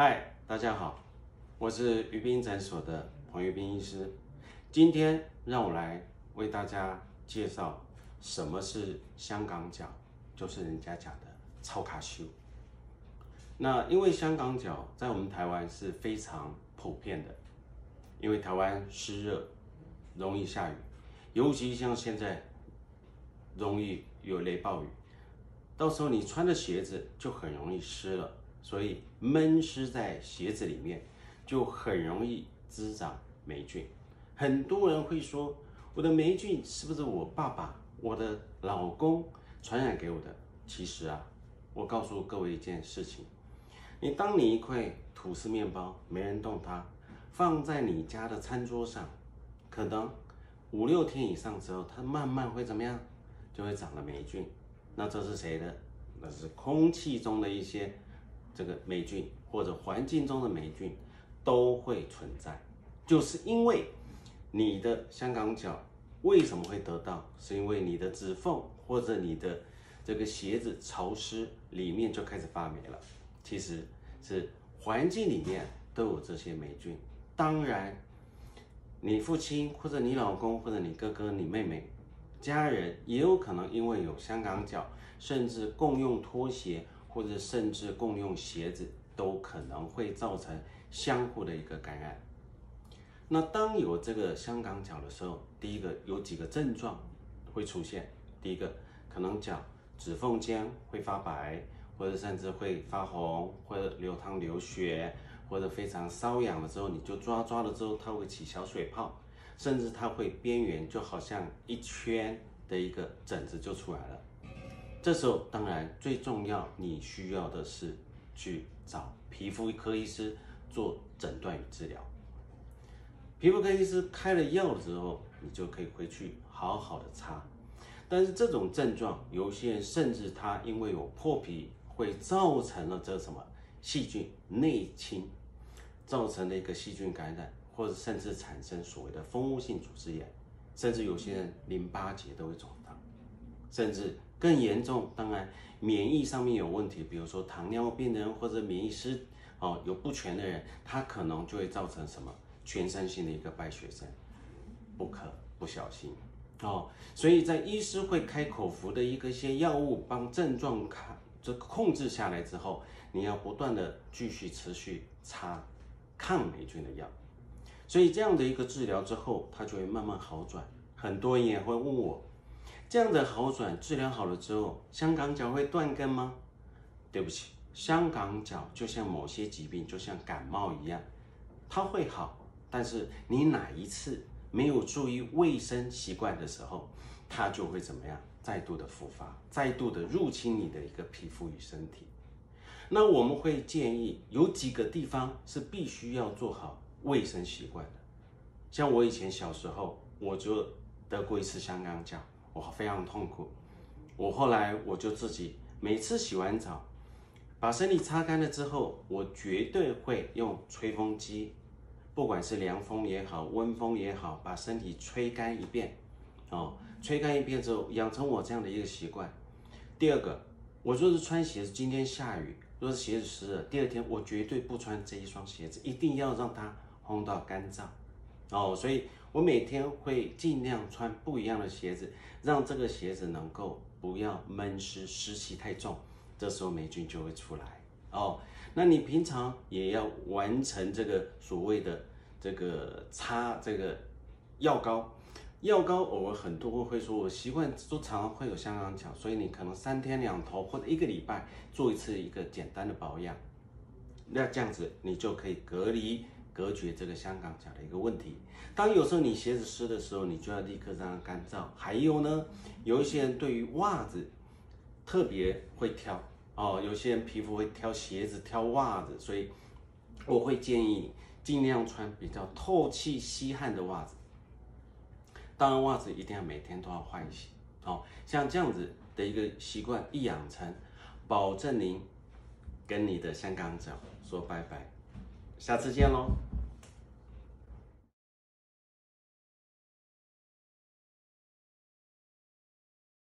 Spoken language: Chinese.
嗨，大家好，我是鱼鬓诊所的彭玉斌医师。今天让我来为大家介绍什么是香港脚，就是人家讲的超卡修。那因为香港脚在我们台湾是非常普遍的，因为台湾湿热，容易下雨，尤其像现在容易有雷暴雨，到时候你穿的鞋子就很容易湿了。所以闷湿在鞋子里面，就很容易滋长霉菌。很多人会说，我的霉菌是不是我爸爸、我的老公传染给我的？其实啊，我告诉各位一件事情：你当你一块吐司面包没人动它，放在你家的餐桌上，可能五六天以上之后，它慢慢会怎么样？就会长了霉菌。那这是谁的？那是空气中的一些。这个霉菌或者环境中的霉菌都会存在，就是因为你的香港脚为什么会得到？是因为你的指缝或者你的这个鞋子潮湿，里面就开始发霉了。其实是环境里面都有这些霉菌。当然，你父亲或者你老公或者你哥哥、你妹妹、家人也有可能因为有香港脚，甚至共用拖鞋。或者甚至共用鞋子都可能会造成相互的一个感染。那当有这个香港脚的时候，第一个有几个症状会出现。第一个可能脚指缝间会发白，或者甚至会发红，或者流汤流血，或者非常瘙痒了之后，你就抓抓了之后，它会起小水泡，甚至它会边缘就好像一圈的一个疹子就出来了。这时候，当然最重要，你需要的是去找皮肤科医师做诊断与治疗。皮肤科医师开了药之后，你就可以回去好好的擦。但是这种症状，有些人甚至他因为有破皮，会造成了这什么细菌内侵，造成了一个细菌感染，或者甚至产生所谓的蜂窝性组织炎，甚至有些人淋巴结都会肿，甚至。更严重，当然免疫上面有问题，比如说糖尿病人或者免疫失哦有不全的人，他可能就会造成什么全身性的一个败血症，不可不小心哦。所以在医师会开口服的一个些药物帮症状卡这控制下来之后，你要不断的继续持续擦抗霉菌的药，所以这样的一个治疗之后，它就会慢慢好转。很多人也会问我。这样的好转治疗好了之后，香港脚会断根吗？对不起，香港脚就像某些疾病，就像感冒一样，它会好，但是你哪一次没有注意卫生习惯的时候，它就会怎么样？再度的复发，再度的入侵你的一个皮肤与身体。那我们会建议有几个地方是必须要做好卫生习惯的。像我以前小时候，我就得过一次香港脚。我非常痛苦，我后来我就自己每次洗完澡，把身体擦干了之后，我绝对会用吹风机，不管是凉风也好，温风也好，把身体吹干一遍，哦，吹干一遍之后，养成我这样的一个习惯。第二个，我若是穿鞋子，今天下雨，若是鞋子湿了，第二天我绝对不穿这一双鞋子，一定要让它烘到干燥。哦，所以我每天会尽量穿不一样的鞋子，让这个鞋子能够不要闷湿，湿气太重，这时候霉菌就会出来。哦，那你平常也要完成这个所谓的这个擦这个药膏，药膏偶尔很多会说，我习惯都常常会有香港脚，所以你可能三天两头或者一个礼拜做一次一个简单的保养，那这样子你就可以隔离。隔绝这个香港脚的一个问题。当有时候你鞋子湿的时候，你就要立刻让它干燥。还有呢，有一些人对于袜子特别会挑哦，有些人皮肤会挑鞋子、挑袜子，所以我会建议你尽量穿比较透气、吸汗的袜子。当然，袜子一定要每天都要换洗。哦，像这样子的一个习惯一养成，保证您跟你的香港脚说拜拜。下次见喽